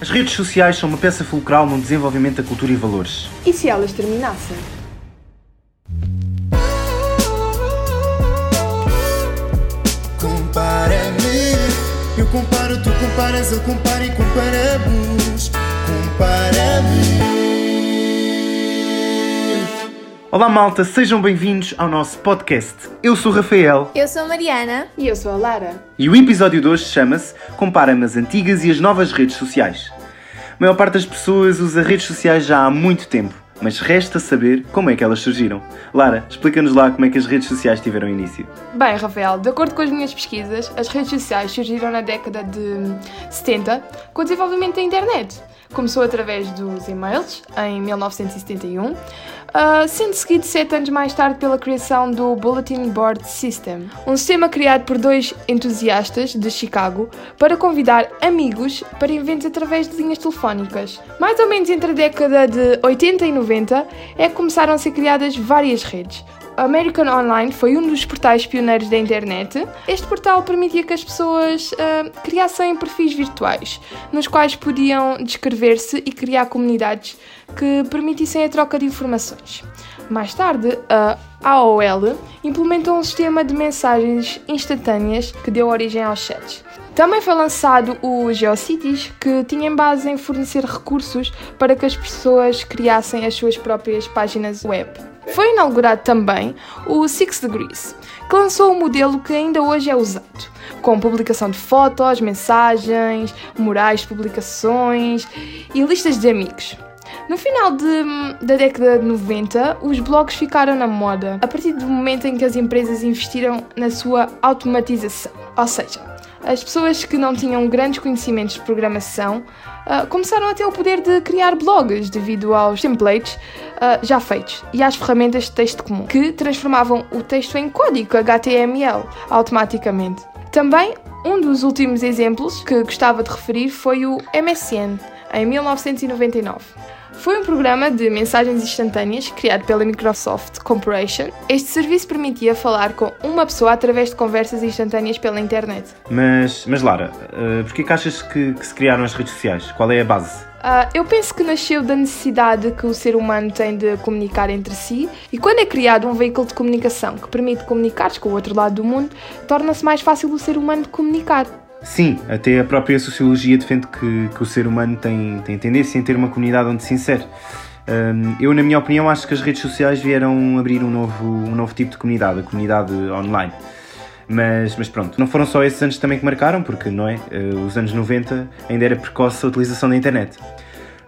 As redes sociais são uma peça fulcral no desenvolvimento da cultura e valores. E se elas terminassem? Compara-me, eu comparo, tu comparas, eu comparo e comparamos. Compara-me. Olá malta, sejam bem-vindos ao nosso podcast. Eu sou o Rafael Eu sou a Mariana. E eu sou a Lara. e o episódio de hoje chama-se Compara-me as antigas e as novas redes sociais. A maior parte das pessoas usa redes sociais já há muito tempo, mas resta saber como é que elas surgiram. Lara, explica-nos lá como é que as redes sociais tiveram início. Bem, Rafael, de acordo com as minhas pesquisas, as redes sociais surgiram na década de 70 com o desenvolvimento da internet. Começou através dos e-mails, em 1971, ah, sendo seguido sete anos mais tarde pela criação do Bulletin Board System, um sistema criado por dois entusiastas de Chicago para convidar amigos para eventos através de linhas telefónicas. Mais ou menos entre a década de 80 e 90 é que começaram a ser criadas várias redes. American Online foi um dos portais pioneiros da internet. Este portal permitia que as pessoas ah, criassem perfis virtuais, nos quais podiam descrever-se e criar comunidades que permitissem a troca de informações. Mais tarde, a AOL implementou um sistema de mensagens instantâneas que deu origem aos chats. Também foi lançado o GeoCities, que tinha em base em fornecer recursos para que as pessoas criassem as suas próprias páginas web. Foi inaugurado também o Six Degrees, que lançou um modelo que ainda hoje é usado, com publicação de fotos, mensagens, murais publicações e listas de amigos. No final de- da década de 90, os blogs ficaram na moda, a partir do momento em que as empresas investiram na sua automatização. Ou seja, as pessoas que não tinham grandes conhecimentos de programação ah, começaram a ter o poder de criar blogs devido aos templates ah, já feitos e às ferramentas de texto comum, que transformavam o texto em código HTML automaticamente. Também um dos últimos exemplos que gostava de referir foi o MSN, em 1999. Foi um programa de mensagens instantâneas criado pela Microsoft Corporation. Este serviço permitia falar com uma pessoa através de conversas instantâneas pela internet. Mas, mas Lara, uh, porquê que achas que, que se criaram as redes sociais? Qual é a base? Ah, eu penso que nasceu da necessidade que o ser humano tem de comunicar entre si e quando é criado um veículo de comunicação que permite comunicar com o outro lado do mundo, torna-se mais fácil o ser humano de comunicar. Sim, até a própria sociologia defende que, que o ser humano tem, tem tendência em ter uma comunidade onde se insere. Hum, eu, na minha opinião, acho que as redes sociais vieram abrir um novo, um novo tipo de comunidade, a comunidade online. Mas, mas pronto, não foram só esses anos também que marcaram, porque não é? Eh, os anos 90 ainda era precoce a utilização da internet.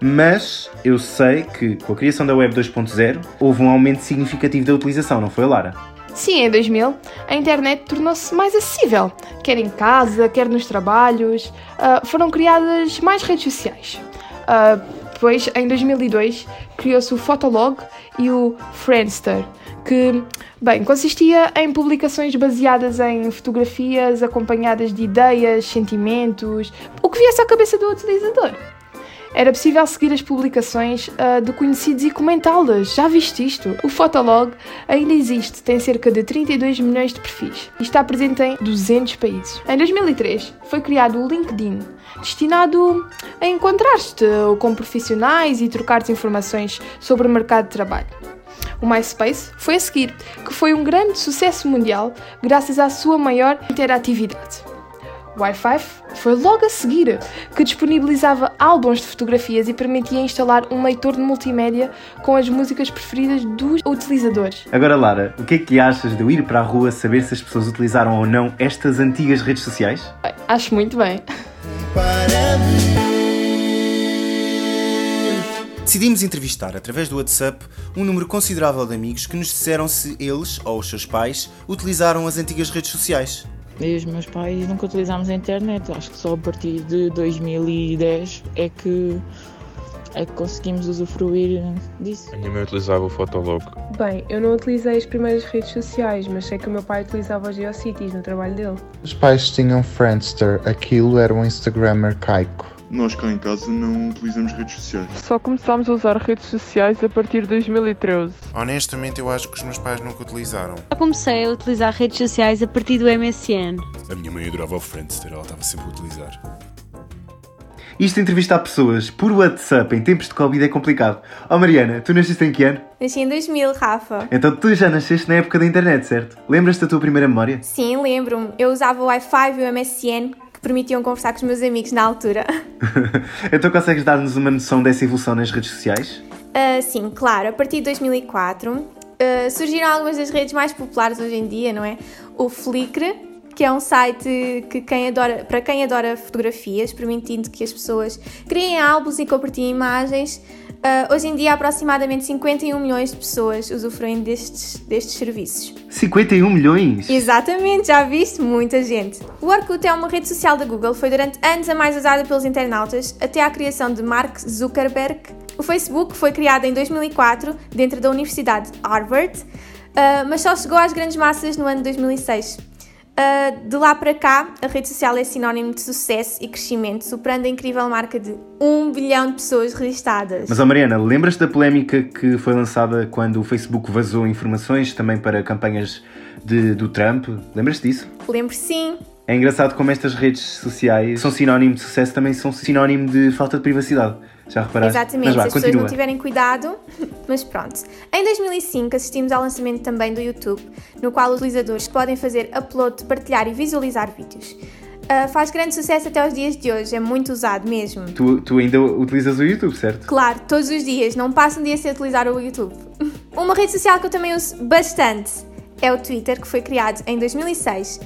Mas eu sei que com a criação da Web 2.0 houve um aumento significativo da utilização, não foi, Lara? Sim, em 2000, a internet tornou-se mais acessível, quer em casa, quer nos trabalhos. Ah, foram criadas mais redes sociais. Ah, depois, em 2002, criou-se o Fotolog e o Friendster, que, bem, consistia em publicações baseadas em fotografias acompanhadas de ideias, sentimentos, o que viesse à cabeça do utilizador. Era possível seguir as publicações ah, de conhecidos e comentá-las. Já viste isto? O Fotolog ainda existe, tem cerca de 32 milhões de perfis e está presente em 200 países. Em 2003 foi criado o LinkedIn, destinado a encontrar-te com profissionais e trocar informações sobre o mercado de trabalho. O MySpace foi a seguir, que foi um grande sucesso mundial graças à sua maior interatividade. Wi-Fi foi logo a seguir, que disponibilizava álbuns de fotografias e permitia instalar um leitor de multimédia com as músicas preferidas dos utilizadores. Agora, Lara, o que é que achas de eu ir para a rua saber se as pessoas utilizaram ou não estas antigas redes sociais? Acho muito bem. Decidimos entrevistar, através do WhatsApp, um número considerável de amigos que nos disseram se eles, ou os seus pais, utilizaram as antigas redes sociais. Eu e os meus pais nunca utilizámos a internet. Acho que só a partir de 2010 é que, é que conseguimos usufruir disso. A minha mãe utilizava o Fotolog. Bem, eu não utilizei as primeiras redes sociais, mas sei que o meu pai utilizava os GeoCities no trabalho dele. Os pais tinham Friendster, aquilo era um Instagram arcaico. Nós cá em casa não utilizamos redes sociais. Só começámos a usar redes sociais a partir de 2013. Honestamente, eu acho que os meus pais nunca utilizaram. Eu comecei a utilizar redes sociais a partir do MSN. A minha mãe adorava o Friendster, ela estava sempre a utilizar. Isto entrevistar pessoas por WhatsApp em tempos de Covid é complicado. Oh Mariana, tu nasceste em que ano? Nasci em 2000, Rafa. Então tu já nasceste na época da internet, certo? Lembras-te da tua primeira memória? Sim, lembro-me. Eu usava o Wi-Fi e o MSN permitiam conversar com os meus amigos na altura. então consegues dar-nos uma noção dessa evolução nas redes sociais? Uh, sim, claro. A partir de 2004 uh, surgiram algumas das redes mais populares hoje em dia, não é? O Flickr, que é um site que quem adora, para quem adora fotografias, permitindo que as pessoas criem álbuns e compartilhem imagens. Uh, hoje em dia, aproximadamente 51 milhões de pessoas usufruem destes, destes serviços. 51 milhões? Exatamente, já viste? Muita gente. O Orkut é uma rede social da Google, foi durante anos a mais usada pelos internautas, até à criação de Mark Zuckerberg. O Facebook foi criado em 2004, dentro da Universidade Harvard, uh, mas só chegou às grandes massas no ano de 2006. Uh, de lá para cá, a rede social é sinónimo de sucesso e crescimento, superando a incrível marca de 1 bilhão de pessoas registadas. Mas, oh Mariana, lembras da polémica que foi lançada quando o Facebook vazou informações também para campanhas de, do Trump? Lembras-te disso? Lembro sim. É engraçado como estas redes sociais são sinónimo de sucesso, também são sinónimo de falta de privacidade. Já reparaste? Exatamente, se as pessoas não tiverem cuidado. Mas pronto. Em 2005 assistimos ao lançamento também do YouTube, no qual os utilizadores podem fazer upload, partilhar e visualizar vídeos. Uh, faz grande sucesso até aos dias de hoje, é muito usado mesmo. Tu, tu ainda utilizas o YouTube, certo? Claro, todos os dias, não passa um dia sem utilizar o YouTube. Uma rede social que eu também uso bastante é o Twitter, que foi criado em 2006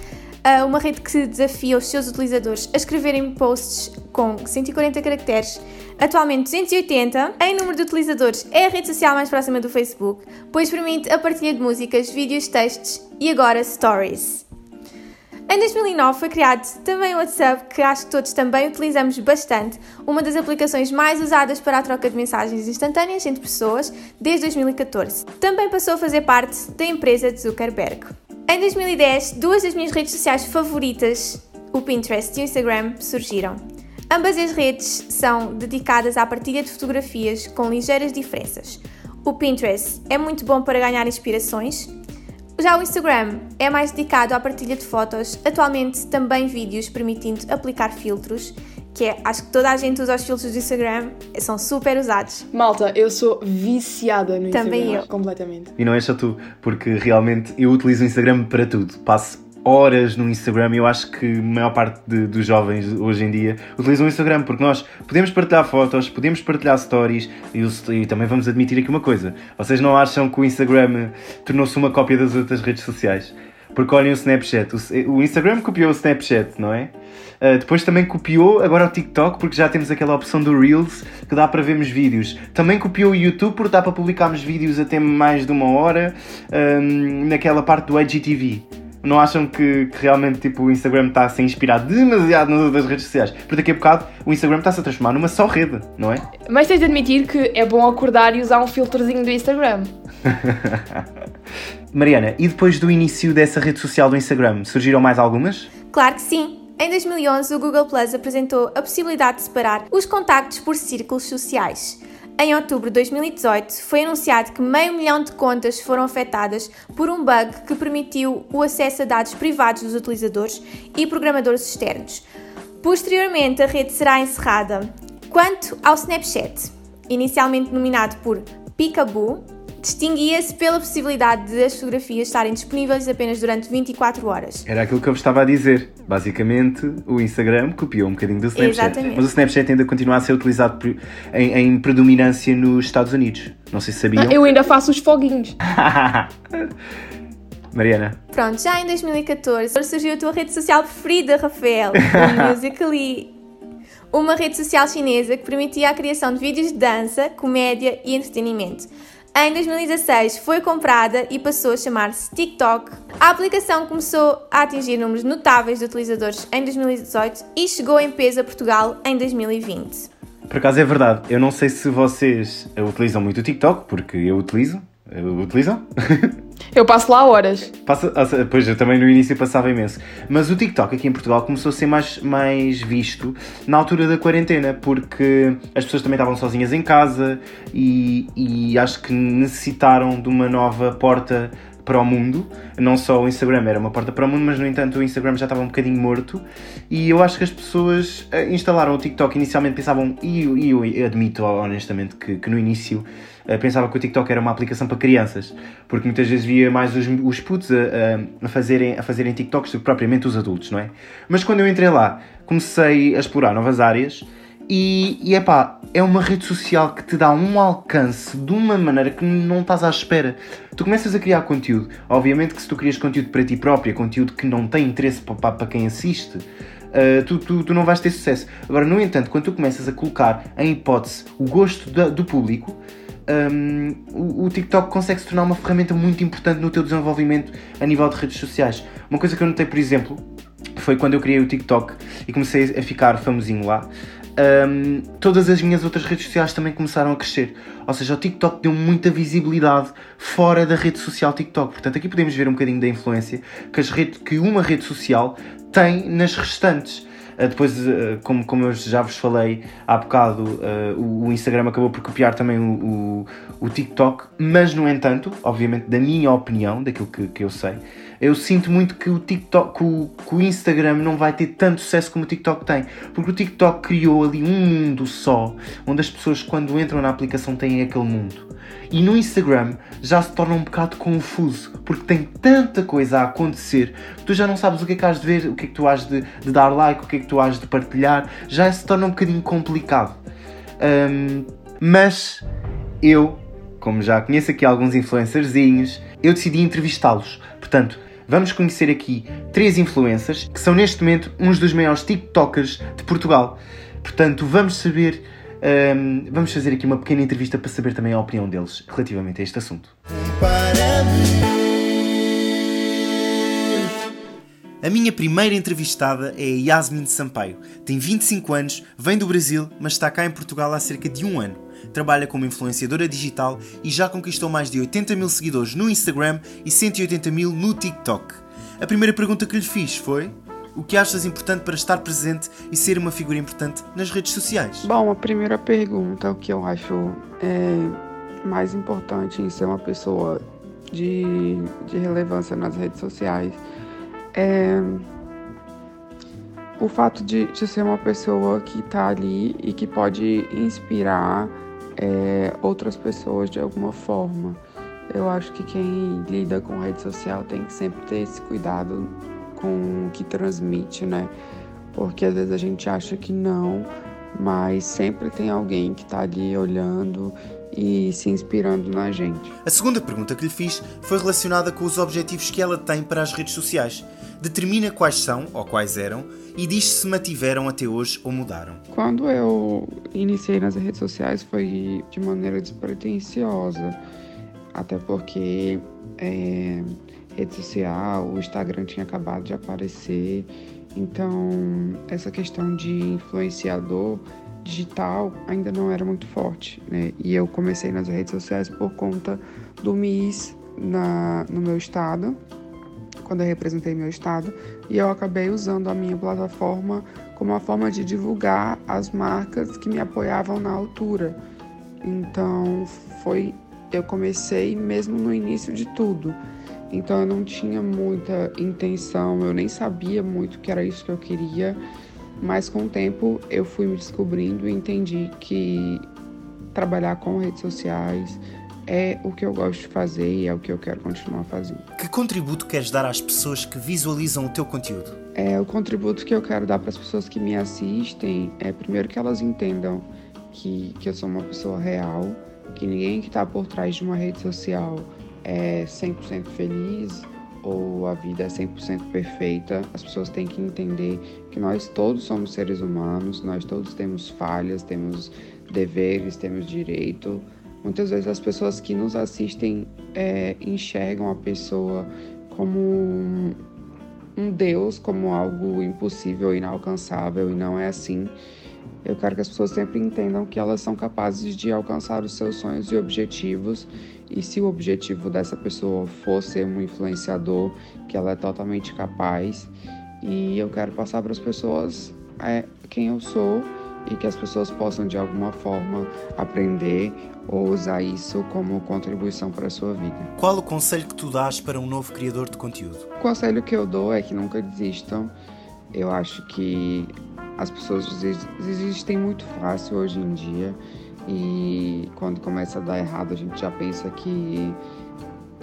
uma rede que desafia os seus utilizadores a escreverem posts com 140 caracteres, atualmente 280. Em número de utilizadores, é a rede social mais próxima do Facebook, pois permite a partilha de músicas, vídeos, textos e agora stories. Em 2009 foi criado também o WhatsApp, que acho que todos também utilizamos bastante, uma das aplicações mais usadas para a troca de mensagens instantâneas entre pessoas desde 2014. Também passou a fazer parte da empresa de Zuckerberg. Em 2010, duas das minhas redes sociais favoritas, o Pinterest e o Instagram, surgiram. Ambas as redes são dedicadas à partilha de fotografias com ligeiras diferenças. O Pinterest é muito bom para ganhar inspirações. Já o Instagram é mais dedicado à partilha de fotos, atualmente também vídeos, permitindo aplicar filtros que é, acho que toda a gente usa os filtros do Instagram, são super usados. Malta, eu sou viciada no Também Instagram. eu. Completamente. E não é só tu, porque realmente eu utilizo o Instagram para tudo. Passo horas no Instagram e eu acho que a maior parte de, dos jovens hoje em dia utilizam o Instagram porque nós podemos partilhar fotos, podemos partilhar stories e, o, e também vamos admitir aqui uma coisa. Vocês não acham que o Instagram tornou-se uma cópia das outras redes sociais? Porque olhem o Snapchat. O, o Instagram copiou o Snapchat, não é? Uh, depois também copiou agora o TikTok, porque já temos aquela opção do Reels que dá para vermos vídeos. Também copiou o YouTube, porque dá para publicarmos vídeos até mais de uma hora um, naquela parte do IGTV. Não acham que, que, realmente tipo, o Instagram está a se inspirar demasiado nas outras redes sociais? Porque daqui a bocado o Instagram está-se a transformar numa só rede, não é? Mas tens de admitir que é bom acordar e usar um filtrozinho do Instagram. Mariana, e depois do início dessa rede social do Instagram, surgiram mais algumas? Claro que sim. Em 2011, o Google Plus apresentou a possibilidade de separar os contactos por círculos sociais. Em outubro de 2018, foi anunciado que meio milhão de contas foram afetadas por um bug que permitiu o acesso a dados privados dos utilizadores e programadores externos. Posteriormente, a rede será encerrada. Quanto ao Snapchat, inicialmente nominado por Peekaboo, distinguia-se pela possibilidade de as fotografias estarem disponíveis apenas durante 24 horas. Era aquilo que eu estava a dizer. Basicamente, o Instagram copiou um bocadinho do Snapchat. Exatamente. Mas o Snapchat ainda continua a ser utilizado em, em predominância nos Estados Unidos. Não sei se sabiam. Eu ainda faço os foguinhos. Mariana. Pronto, já em 2014 surgiu a tua rede social preferida, Rafael, o Musical.ly. Uma rede social chinesa que permitia a criação de vídeos de dança, comédia e entretenimento. Em 2016 foi comprada e passou a chamar-se TikTok. A aplicação começou a atingir números notáveis de utilizadores em 2018 e chegou em peso a Portugal em 2020. Por acaso é verdade, eu não sei se vocês utilizam muito o TikTok, porque eu utilizo. Utilizam? Eu passo lá horas. Passa, pois eu também no início passava imenso. Mas o TikTok aqui em Portugal começou a ser mais, mais visto na altura da quarentena, porque as pessoas também estavam sozinhas em casa e, e acho que necessitaram de uma nova porta para o mundo. Não só o Instagram era uma porta para o mundo, mas no entanto o Instagram já estava um bocadinho morto. E eu acho que as pessoas uh, instalaram o TikTok. Inicialmente pensavam, e eu, eu, admito honestamente que, que no início uh, pensava que o TikTok era uma aplicação para crianças, porque muitas vezes via mais os, os putos a, a, fazerem, a fazerem TikToks do que propriamente os adultos, não é? Mas quando eu entrei lá, comecei a explorar novas áreas e, e epá, é uma rede social que te dá um alcance de uma maneira que não estás à espera. Tu começas a criar conteúdo. Obviamente que se tu crias conteúdo para ti própria, conteúdo que não tem interesse para, para quem assiste, uh, tu, tu, tu, não vais ter sucesso. Agora, no entanto, quando tu começas a colocar em hipótese o gosto da, do público, um, o, o, TikTok consegue se tornar uma ferramenta muito importante no teu desenvolvimento a nível de redes sociais. Uma coisa que eu notei, por exemplo, foi quando eu criei o TikTok e comecei a ficar famosinho lá um, todas as minhas outras redes sociais também começaram a crescer. Ou seja, o TikTok deu muita visibilidade fora da rede social TikTok. Portanto, aqui podemos ver um bocadinho da influência que, as redes, que uma rede social tem nas restantes. Uh, depois, uh, como, como eu já vos falei há bocado, uh, o, o, Instagram acabou por copiar também o, o, o, TikTok, mas, no entanto, obviamente, da minha opinião, daquilo que, que eu sei, eu sinto muito que o TikTok, que o, que o, Instagram não vai ter tanto sucesso como o TikTok tem, porque o TikTok criou ali um mundo só, onde as pessoas quando entram na aplicação têm aquele mundo. E no Instagram já se torna um bocado confuso, porque tem tanta coisa a acontecer que tu já não sabes o que é que has de ver, o que é que tu has de, de dar like, o que é que tu has de partilhar, já se torna um bocadinho complicado. Um, mas eu, como já conheço aqui alguns influencerzinhos, eu decidi entrevistá-los. Portanto, vamos conhecer aqui três influencers que são neste momento uns dos maiores TikTokers de Portugal. Portanto, vamos saber, um, vamos fazer aqui uma pequena entrevista para saber também a opinião deles relativamente a este assunto. A minha primeira entrevistada é Yasmin Sampaio. Tem 25 anos, vem do Brasil, mas está cá em Portugal há cerca de um ano trabalha como influenciadora digital e já conquistou mais de 80 mil seguidores no Instagram e 180 mil no TikTok. A primeira pergunta que lhe fiz foi: o que achas importante para estar presente e ser uma figura importante nas redes sociais? Bom, a primeira pergunta, o que eu acho é mais importante em ser uma pessoa de, de relevância nas redes sociais é o fato de, de ser uma pessoa que está ali e que pode inspirar é, outras pessoas de alguma forma. Eu acho que quem lida com rede social tem que sempre ter esse cuidado com o que transmite, né? Porque às vezes a gente acha que não, mas sempre tem alguém que está ali olhando e se inspirando na gente. A segunda pergunta que lhe fiz foi relacionada com os objetivos que ela tem para as redes sociais. Determina quais são, ou quais eram, e diz se mantiveram até hoje ou mudaram. Quando eu iniciei nas redes sociais foi de maneira despretensiosa, até porque é, rede social, o Instagram tinha acabado de aparecer, então essa questão de influenciador digital ainda não era muito forte, né? E eu comecei nas redes sociais por conta do MIS na, no meu estado, quando eu representei meu estado, e eu acabei usando a minha plataforma como uma forma de divulgar as marcas que me apoiavam na altura. Então, foi eu comecei mesmo no início de tudo. Então eu não tinha muita intenção, eu nem sabia muito que era isso que eu queria, mas com o tempo eu fui me descobrindo e entendi que trabalhar com redes sociais, é o que eu gosto de fazer e é o que eu quero continuar fazendo. Que contributo queres dar às pessoas que visualizam o teu conteúdo? É, o contributo que eu quero dar para as pessoas que me assistem é primeiro que elas entendam que, que eu sou uma pessoa real, que ninguém que está por trás de uma rede social é 100% feliz ou a vida é 100% perfeita. As pessoas têm que entender que nós todos somos seres humanos, nós todos temos falhas, temos deveres, temos direito Muitas vezes as pessoas que nos assistem é, enxergam a pessoa como um, um Deus, como algo impossível, inalcançável, e não é assim. Eu quero que as pessoas sempre entendam que elas são capazes de alcançar os seus sonhos e objetivos, e se o objetivo dessa pessoa for ser um influenciador, que ela é totalmente capaz. E eu quero passar para as pessoas é, quem eu sou e que as pessoas possam de alguma forma aprender ou usar isso como contribuição para a sua vida. Qual o conselho que tu dás para um novo criador de conteúdo? O conselho que eu dou é que nunca desistam. Eu acho que as pessoas desistem muito fácil hoje em dia e quando começa a dar errado a gente já pensa que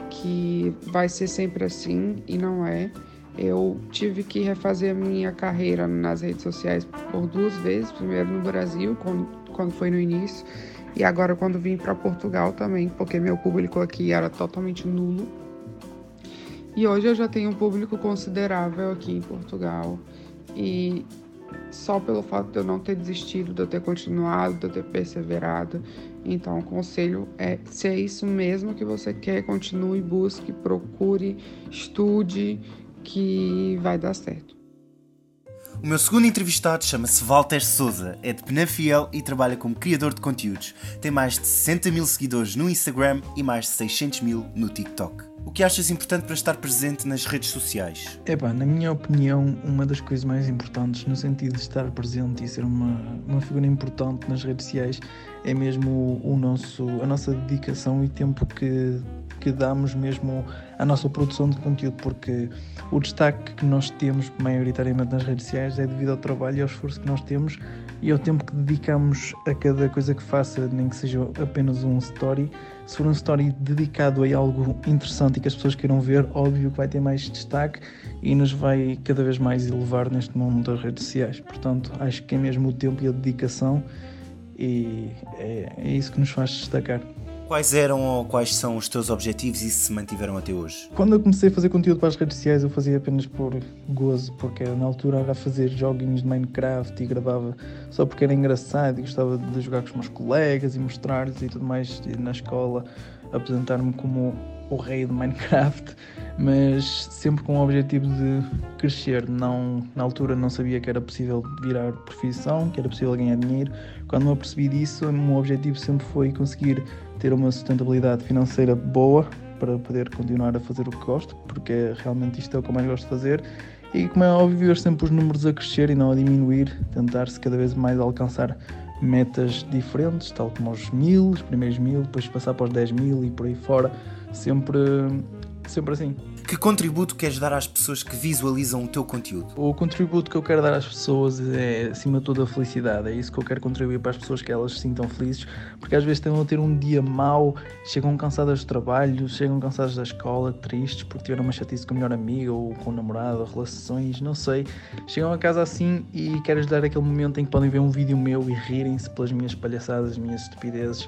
que vai ser sempre assim e não é. Eu tive que refazer a minha carreira nas redes sociais por duas vezes, primeiro no Brasil, quando, quando foi no início, e agora quando vim para Portugal também, porque meu público aqui era totalmente nulo. E hoje eu já tenho um público considerável aqui em Portugal. E só pelo fato de eu não ter desistido, de eu ter continuado, de eu ter perseverado. Então, o conselho é: se é isso mesmo que você quer, continue, busque, procure, estude, que vai dar certo. O meu segundo entrevistado chama-se Walter Souza, é de Penafiel e trabalha como criador de conteúdos. Tem mais de 60 mil seguidores no Instagram e mais de 600 mil no TikTok. O que achas importante para estar presente nas redes sociais? É pá, na minha opinião, uma das coisas mais importantes no sentido de estar presente e ser uma, uma figura importante nas redes sociais é mesmo o nosso, a nossa dedicação e tempo que, que damos mesmo à nossa produção de conteúdo, porque o destaque que nós temos maioritariamente nas redes sociais é devido ao trabalho e ao esforço que nós temos e ao tempo que dedicamos a cada coisa que faça, nem que seja apenas um story se for um story dedicado a algo interessante e que as pessoas queiram ver, óbvio que vai ter mais destaque e nos vai cada vez mais elevar neste mundo das redes sociais. Portanto, acho que é mesmo o tempo e a dedicação e é, é isso que nos faz destacar. Quais eram ou quais são os teus objetivos e se mantiveram até hoje? Quando eu comecei a fazer conteúdo para as redes sociais, eu fazia apenas por gozo, porque na altura era a fazer joguinhos de Minecraft e gravava só porque era engraçado e gostava de jogar com os meus colegas e mostrar-lhes e tudo mais e na escola, apresentar-me como o rei de Minecraft, mas sempre com o objetivo de crescer. Não, na altura não sabia que era possível virar profissão, que era possível ganhar dinheiro. Quando me apercebi disso, o meu objetivo sempre foi conseguir ter uma sustentabilidade financeira boa para poder continuar a fazer o que gosto, porque realmente isto é o que eu mais gosto de fazer. E como é óbvio, ver sempre os números a crescer e não a diminuir, tentar-se cada vez mais alcançar metas diferentes, tal como os mil, os primeiros mil, depois passar para os 10 mil e por aí fora, sempre, sempre assim. Que contributo queres dar às pessoas que visualizam o teu conteúdo? O contributo que eu quero dar às pessoas é, acima de tudo, a felicidade. É isso que eu quero contribuir para as pessoas que elas se sintam felizes, porque às vezes estão a ter um dia mau, chegam cansadas do trabalho, chegam cansadas da escola, tristes porque tiveram uma chatice com a melhor amiga ou com o namorado, relações, não sei. Chegam a casa assim e quero dar aquele momento em que podem ver um vídeo meu e rirem-se pelas minhas palhaçadas, minhas estupidezes.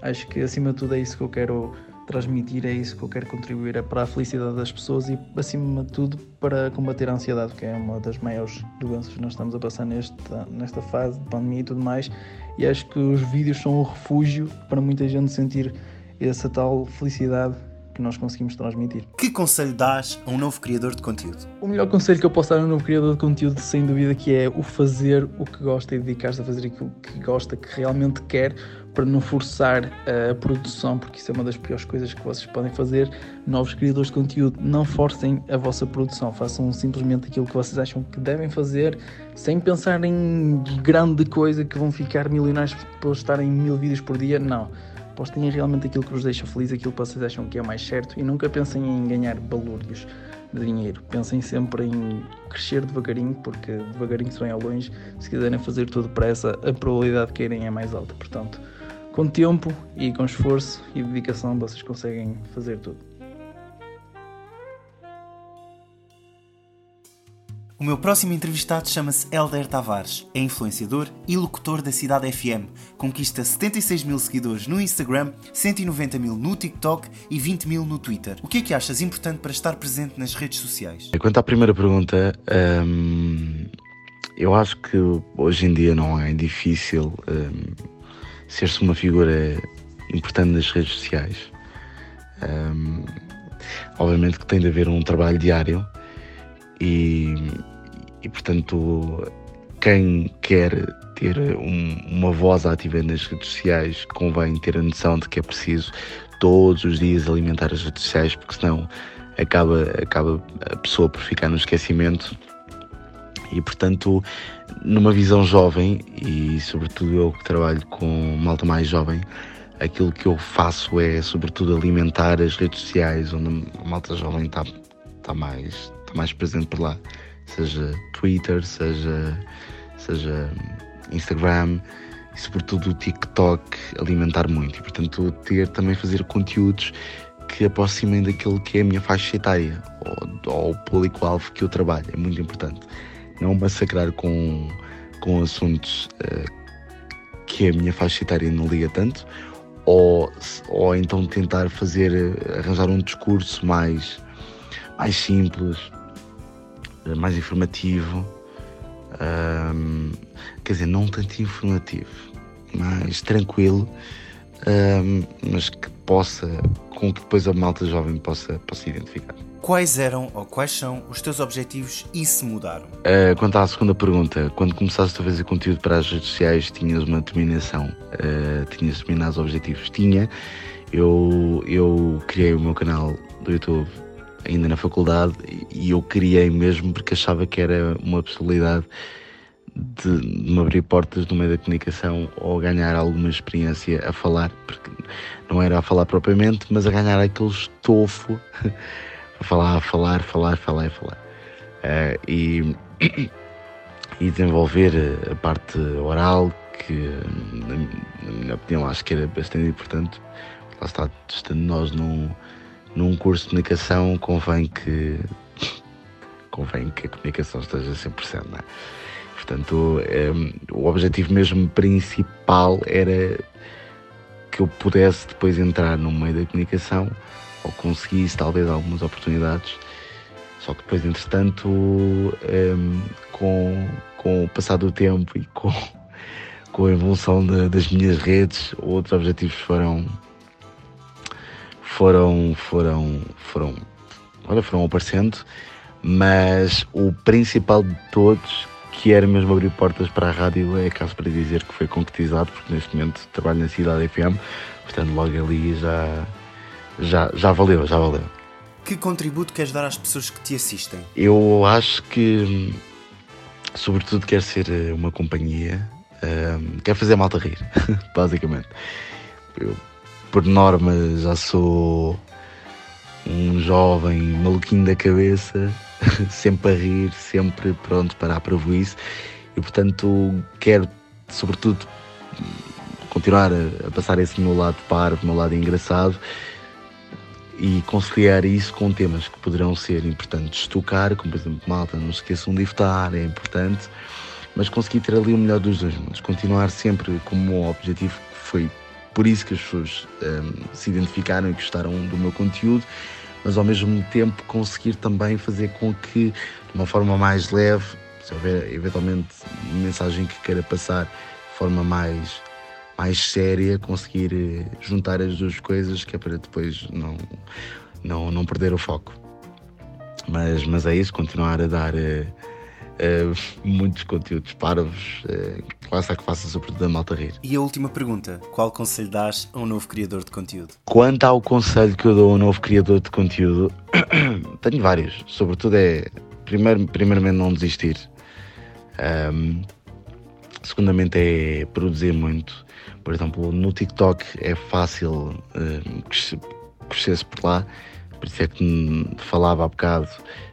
Acho que acima de tudo é isso que eu quero transmitir, é isso que eu quero contribuir, é para a felicidade das pessoas e, acima de tudo, para combater a ansiedade, que é uma das maiores doenças que nós estamos a passar nesta, nesta fase de pandemia e tudo mais. E acho que os vídeos são o refúgio para muita gente sentir essa tal felicidade que nós conseguimos transmitir. Que conselho dás a um novo criador de conteúdo? O melhor conselho que eu posso dar a um novo criador de conteúdo, sem dúvida, que é o fazer o que gosta e dedicar-se a fazer aquilo que gosta, que realmente quer, para não forçar a produção, porque isso é uma das piores coisas que vocês podem fazer. Novos criadores de conteúdo, não forcem a vossa produção, façam simplesmente aquilo que vocês acham que devem fazer, sem pensar em grande coisa que vão ficar milionários por estarem mil vídeos por dia. Não Postem realmente aquilo que vos deixa feliz, aquilo que vocês acham que é mais certo e nunca pensem em ganhar balúrdios de dinheiro. Pensem sempre em crescer devagarinho, porque devagarinho se ao longe. Se quiserem fazer tudo depressa, a probabilidade de caírem é mais alta. Portanto, com tempo e com esforço e dedicação, vocês conseguem fazer tudo. O meu próximo entrevistado chama-se Elder Tavares, é influenciador e locutor da Cidade FM. Conquista 76 mil seguidores no Instagram, 190 mil no TikTok e 20 mil no Twitter. O que é que achas importante para estar presente nas redes sociais? Quanto à primeira pergunta, hum, eu acho que hoje em dia não é difícil hum, ser-se uma figura importante nas redes sociais. Hum, obviamente que tem de haver um trabalho diário e, e portanto, quem quer ter um, uma voz ativa nas redes sociais convém ter a noção de que é preciso todos os dias alimentar as redes sociais, porque senão acaba, acaba a pessoa por ficar no esquecimento E portanto, numa visão jovem, e sobretudo eu que trabalho com malta mais jovem, aquilo que eu faço é sobretudo alimentar as redes sociais, onde a malta jovem está tá mais, tá mais presente por lá, seja Twitter, seja, seja Instagram e sobretudo o TikTok, alimentar muito. E portanto ter também fazer conteúdos que aproximem daquilo que é a minha faixa etária ou, ou o público-alvo que eu trabalho, é muito importante não massacrar com, com assuntos uh, que a minha faixa etária não liga tanto, ou, ou então tentar fazer, arranjar um discurso mais, mais simples, eh, mais informativo, um, quer dizer, não tanto informativo, mais tranquilo, um, mas que possa, com que depois a malta jovem possa, possa identificar. Quais eram ou quais são os teus objetivos e se mudaram? Uh, quanto à segunda pergunta, quando começaste a fazer conteúdo para as redes sociais, tinhas uma determinação, uh, tinhas determinados objetivos? Tinha. Eu, eu criei o meu canal do YouTube ainda na faculdade e eu criei mesmo porque achava que era uma possibilidade de, me abrir portas no meio da comunicação ou ganhar alguma experiência a falar, porque não era a falar propriamente, mas a ganhar aquele estofo a falar, a falar, falar, falar falar. Uh, e, e desenvolver a parte oral, que na minha opinião acho que era bastante importante. Lá está, estando nós num, num curso de comunicação, convém que convém que a comunicação esteja 100%, não é? Portanto, um, eh, o objetivo mesmo principal era que eu pudesse depois entrar no meio da comunicação ou conseguisse talvez algumas oportunidades. Só que depois, entretanto, um, com, com o passar do tempo e com, com a evolução de, das minhas redes, outros objetivos foram foram foram foram olha, foram aparecendo, mas o principal de todos que era mesmo abrir portas para a rádio é caso para dizer que foi concretizado, porque neste momento trabalho na Cidade FM, portanto logo ali já já, já valeu, já valeu. Que contributo queres dar às pessoas que te assistem? Eu acho que, sobretudo, quer ser eh, uma companhia, um, quer fazer a malta rir, basicamente. Eu, por norma, já sou um jovem maluquinho da cabeça, sempre a rir, sempre pronto para a prejuízo e, portanto, quero, sobretudo, continuar a, a passar esse meu lado parvo, meu lado engraçado e conciliar isso com temas que poderão ser importantes de tocar, como por exemplo, malta, não se esqueçam de votar, é importante, mas conseguir ter ali o melhor dos dois mundos, continuar sempre como um objetivo que foi por isso que as pessoas um, se identificaram e gostaram do meu conteúdo, mas ao mesmo tempo conseguir também fazer com que, de uma forma mais leve, se houver eventualmente uma mensagem que queira passar de forma mais mais séria, conseguir eh, juntar as duas coisas, que é para depois não, não, não perder o foco. Mas, mas é isso, continuar a dar uh, uh, muitos conteúdos parvos, uh, lá está que faça sobretudo a malta rir. E a última pergunta, qual conselho dás a um novo criador de conteúdo? Quanto ao conselho que eu dou a um novo criador de conteúdo, tenho vários, sobretudo é, primeiro, primeiramente não desistir. Um, segundamente é produzir muito por exemplo, no TikTok é fácil uh, crescer-se por lá, por isso é que falava há bocado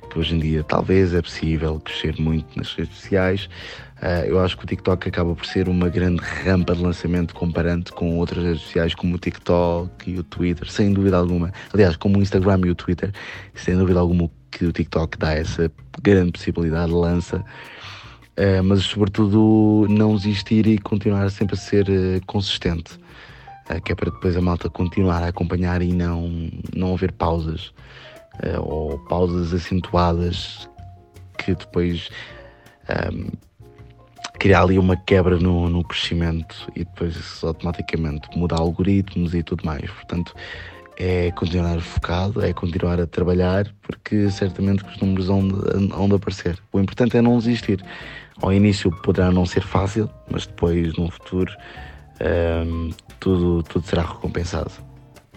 que hoje em dia talvez é possível crescer muito nas redes sociais. Uh, eu acho que o TikTok acaba por ser uma grande rampa de lançamento comparando com outras redes sociais como o TikTok e o Twitter, sem dúvida alguma. Aliás, como o Instagram e o Twitter, sem dúvida alguma que o TikTok dá essa grande possibilidade, lança Uh, mas sobretudo não desistir e continuar sempre a ser uh, consistente, uh, que é para depois a malta continuar a acompanhar e não, não haver pausas ou pausas acentuadas que depois um, ehm, criar ali uma quebra no, no crescimento e depois automaticamente mudar algoritmos e tudo mais. Portanto, é continuar focado, é continuar a trabalhar, porque certamente os números vão vão aparecer. O importante é não desistir. Ao início poderá não ser fácil, mas depois, no futuro, um, tudo, tudo será recompensado.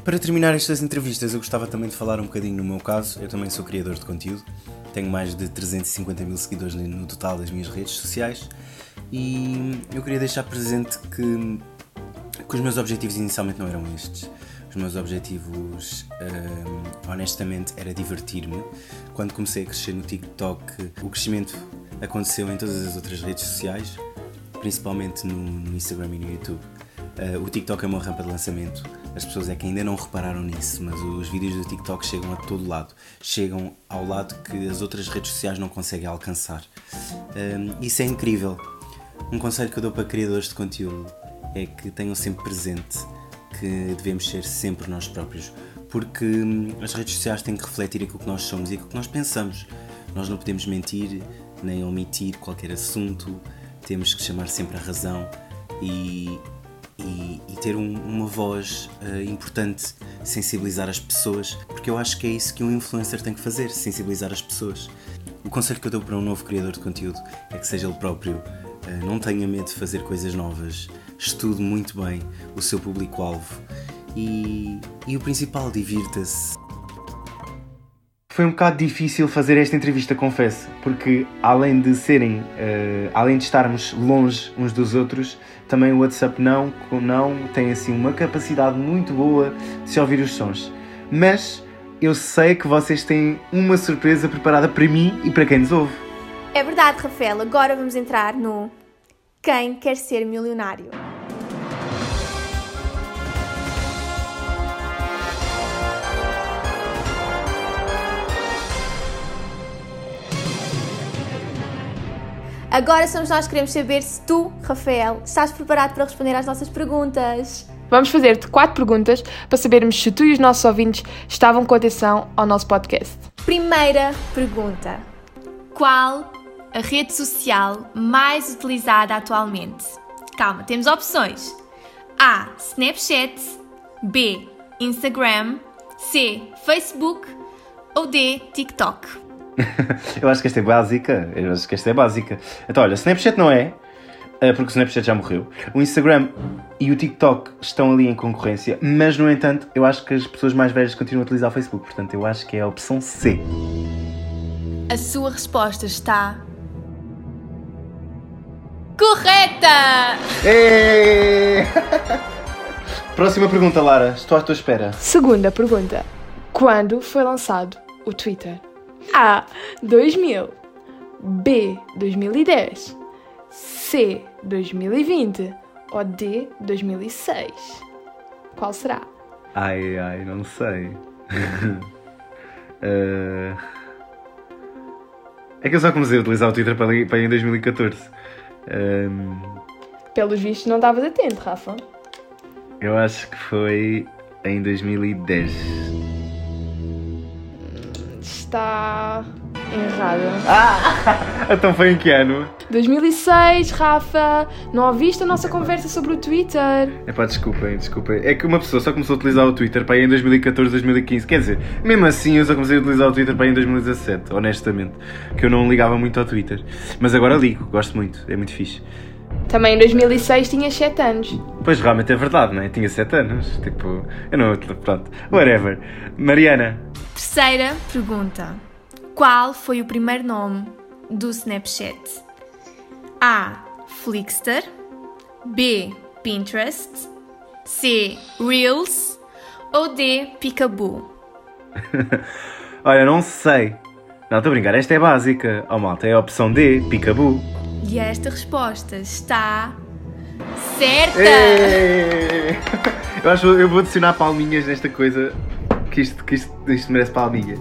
Para terminar estas entrevistas, eu gostava também de falar um bocadinho no meu caso. Eu também sou criador de conteúdo, tenho mais de 350 mil seguidores no total das minhas redes sociais e eu queria deixar presente que, que os meus objetivos inicialmente não eram estes. Meus objetivos, hum, honestamente, era divertir-me. Quando comecei a crescer no TikTok, o crescimento aconteceu em todas as outras redes sociais, principalmente no, no Instagram e no YouTube. Uh, o TikTok é uma rampa de lançamento. As pessoas é que ainda não repararam nisso, mas os vídeos do TikTok chegam a todo lado. Chegam ao lado que as outras redes sociais não conseguem alcançar. Um, isso é incrível. Um conselho que eu dou para criadores de conteúdo é que tenham sempre presente que devemos ser sempre nós próprios, porque hum, as redes sociais têm que refletir aquilo que nós somos e aquilo que nós pensamos. Nós não podemos mentir nem omitir qualquer assunto, temos que chamar sempre a razão e, e, e ter um, uma voz uh, importante, sensibilizar as pessoas, porque eu acho que é isso que um influencer tem que fazer, sensibilizar as pessoas. O conselho que eu dou para um novo criador de conteúdo é que seja ele próprio, uh, não tenha medo de fazer coisas novas, estude muito bem o seu público-alvo e, e o principal, divirta-se. Foi um bocado difícil fazer esta entrevista, confesso, porque além de serem, uh, além de estarmos longe uns dos outros, também o WhatsApp não, não tem assim uma capacidade muito boa de se ouvir os sons. Mas eu sei que vocês têm uma surpresa preparada para mim e para quem nos ouve. É verdade, Rafael. Agora vamos entrar no Quem Quer Ser Milionário. Agora somos nós que queremos saber se tu, Rafael, estás preparado para responder às nossas perguntas. Vamos fazer-te quatro perguntas para sabermos se tu e os nossos ouvintes estavam com atenção ao nosso podcast. Primeira pergunta: Qual a rede social mais utilizada atualmente? Calma, temos opções: A. Snapchat, B. Instagram, C. Facebook ou D. TikTok. eu acho que esta é básica. Eu acho que esta é básica. Então, olha, Snapchat não é, eh, porque o Snapchat já morreu. O Instagram e o TikTok estão ali em concorrência, mas no entanto, eu acho que as pessoas mais velhas continuam a utilizar o Facebook. Portanto, eu acho que é a opção C. A sua resposta está. Correta! Próxima pergunta, Lara. Estou à tua espera. Segunda pergunta: Quando foi lançado o Twitter? A. 2000 B. 2010 C. 2020 ou D. 2006 Qual será? Ai, ai, não sei. uh... É que eu só comecei a utilizar o Twitter para, para em 2014. Um... Pelos vistos, não estavas atento, Rafa. Eu acho que foi em 2010 está errada. Ah! Então foi em que ano? 2006, Rafa. Não ouviste a nossa conversa sobre o Twitter? É pá, desculpem, desculpem. É que uma pessoa só começou a utilizar o Twitter para aí em 2014, 2015. Quer dizer, mesmo assim eu só comecei a utilizar o Twitter para aí em 2017, honestamente. Que eu não ligava muito ao Twitter. Mas agora ligo, gosto muito, é muito fixe. Também em 2006 tinha 7 anos. Pois realmente é verdade, não é? Tinha 7 anos. Tipo, eu não. Pronto, whatever. Mariana. Terceira pergunta: Qual foi o primeiro nome do Snapchat? A. Flickster. B. Pinterest. C. Reels. Ou D. Peekaboo? Olha, não sei. Não, estou a brincar, esta é básica. Oh malta, é a opção D, Peekaboo. E esta resposta está certa! Eu acho que eu vou adicionar palminhas nesta coisa que isto, que isto, isto merece palminhas.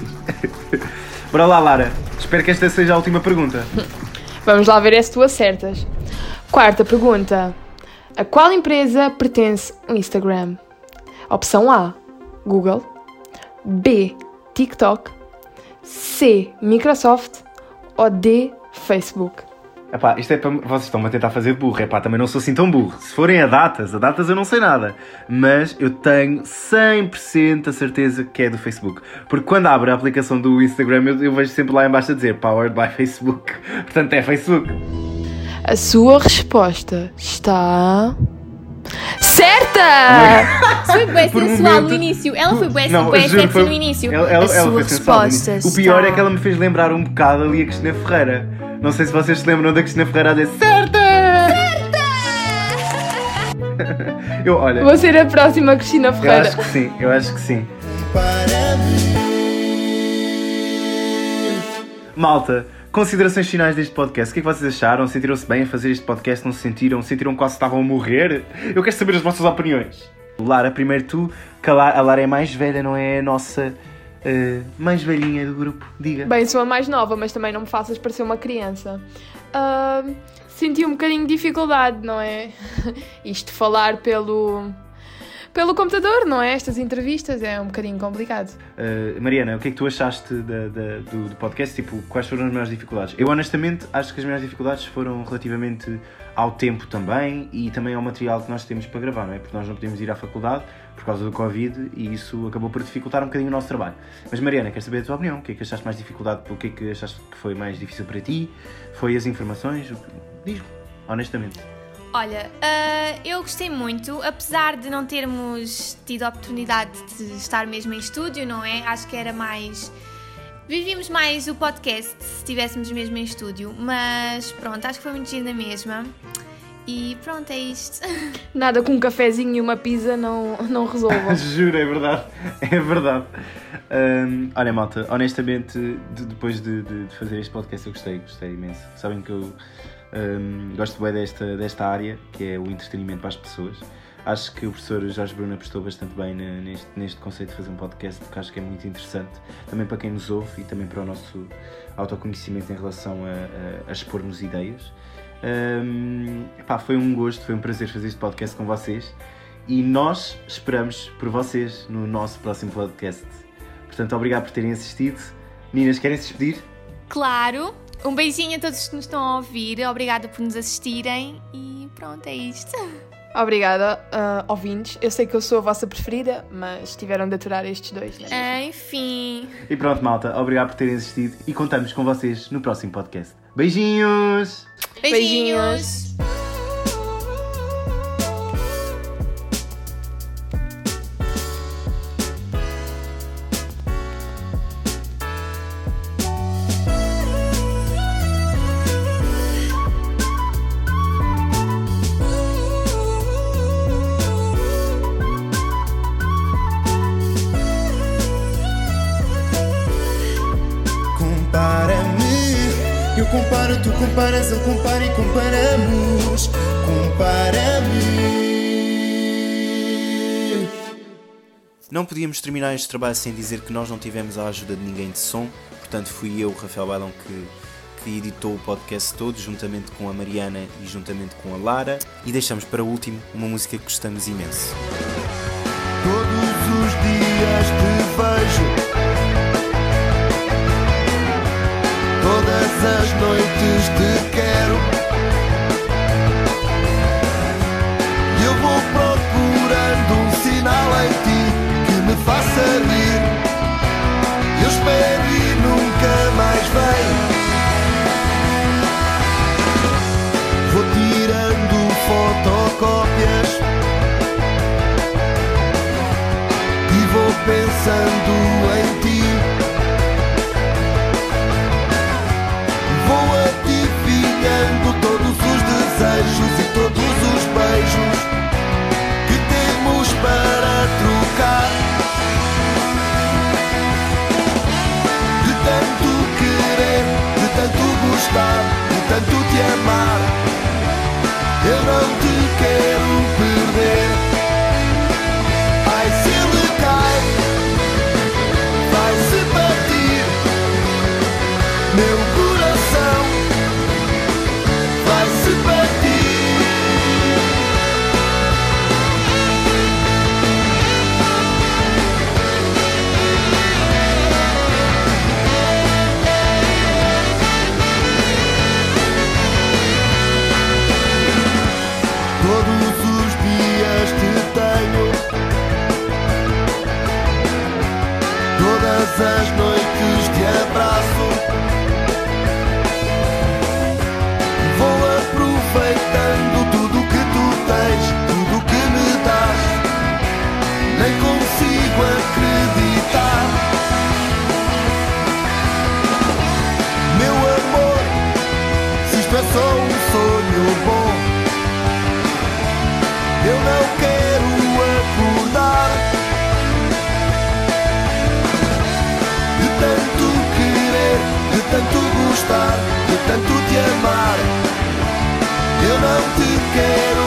Bora lá, Lara. Espero que esta seja a última pergunta. Vamos lá ver se tu acertas. Quarta pergunta. A qual empresa pertence o Instagram? Opção A: Google. B: TikTok. C: Microsoft. Ou D: Facebook. Epá, isto é para. Vocês estão-me a tentar fazer burro. Epá, também não sou assim tão burro. Se forem a datas, a datas eu não sei nada. Mas eu tenho 100% a certeza que é do Facebook. Porque quando abro a aplicação do Instagram, eu, eu vejo sempre lá embaixo a dizer Powered by Facebook. Portanto, é Facebook. A sua resposta está. Certa! Foi bem Por sensual no momento- início. Ela foi bem, Não, bem juro, sexy foi- no início. Ela, ela, a ela sua no resposta. O pior está- é que ela me fez lembrar um bocado ali a Cristina Ferreira. Não sei se vocês se lembram da Cristina Ferreira a dizer certa! Eu, olha, Vou ser a próxima Cristina eu Ferreira. acho que sim, eu acho que sim. Malta, considerações finais deste podcast. O que é que vocês acharam? Sentiram-se bem a fazer este podcast? Não se sentiram? Sentiram quase que estavam a morrer? Eu quero saber as vossas opiniões. Lara, primeiro tu, que a Lara, a Lara é mais velha, não é a nossa eh, mais velhinha do grupo. Diga. Bem, sou a mais nova, mas também não me faças parecer uma criança. Ah, senti um bocadinho de dificuldade, não é? Isto falar pelo. pelo computador, não é? Estas entrevistas é um bocadinho complicado. Uh, Mariana, o que é que tu achaste da- da- do, do podcast? Tipo, quais foram as maiores dificuldades? Eu honestamente acho que as maiores dificuldades foram relativamente ao tempo também e também ao material que nós temos para gravar, não é? Porque nós não podemos ir à faculdade por causa do Covid e isso acabou por dificultar um bocadinho o nosso trabalho. Mas Mariana, quero saber a tua opinião. O que é que achaste mais dificuldade? O que é que achaste que foi mais difícil para ti? Foi as informações? Diz-me, honestamente. Olha, ah, eu gostei muito, apesar de não termos tido a oportunidade de estar mesmo em estúdio, não é? Acho que era mais. Vivíamos mais o podcast se estivéssemos mesmo em estúdio, mas pronto, acho que foi muito giro na mesma. E pronto, é isto. Nada com um cafezinho e uma pizza não, não resolvam. Juro, é verdade. É verdade. Hum, olha, malta, honestamente, de- depois de, de- de fazer este podcast, eu gostei, gostei imenso. Sabem que eu hum, gosto bem desta, desta área, que é o entretenimento para as pessoas. Acho que o professor Jorge Bruno apostou bastante bem neste, neste conceito de fazer um podcast, porque acho que é muito interessante, também para quem nos ouve e também para o nosso autoconhecimento em relação a, a, a expormos ideias. Hum, pá, foi um gosto, foi um prazer fazer este podcast com vocês e nós esperamos por vocês no nosso próximo podcast. Portanto, obrigado por terem assistido. Meninas, querem se despedir? Claro, um beijinho a todos que nos estão a ouvir, obrigada por nos assistirem e pronto, é isto. Obrigada, ah, ouvintes. Eu sei que eu sou a vossa preferida, mas tiveram de aturar estes dois, não é? Enfim. E pronto, malta, obrigado por terem assistido e contamos com vocês no próximo podcast. Beijinhos! Beijinhos. Compara-me, eu comparo, tu comparas, ele compara e comparamos. Compara-me. Não podíamos terminar este trabalho sem dizer que nós não tivemos a ajuda de ninguém de som, portanto fui eu, Rafael Bailão, que, que editou o podcast todo, juntamente com a Mariana e juntamente com a Lara, e deixamos para o último uma música que gostamos imenso. Todos os dias te vejo. As noites te quero. E eu vou procurando um sinal em ti que me faça rir. Eu espero e nunca mais vem. Vou tirando fotocópias e vou pensando em desejos e todos os beijos sou um sonho bom. Eu não quero acordar. De tanto querer, de tanto gostar, de tanto te amar. Eu não te quero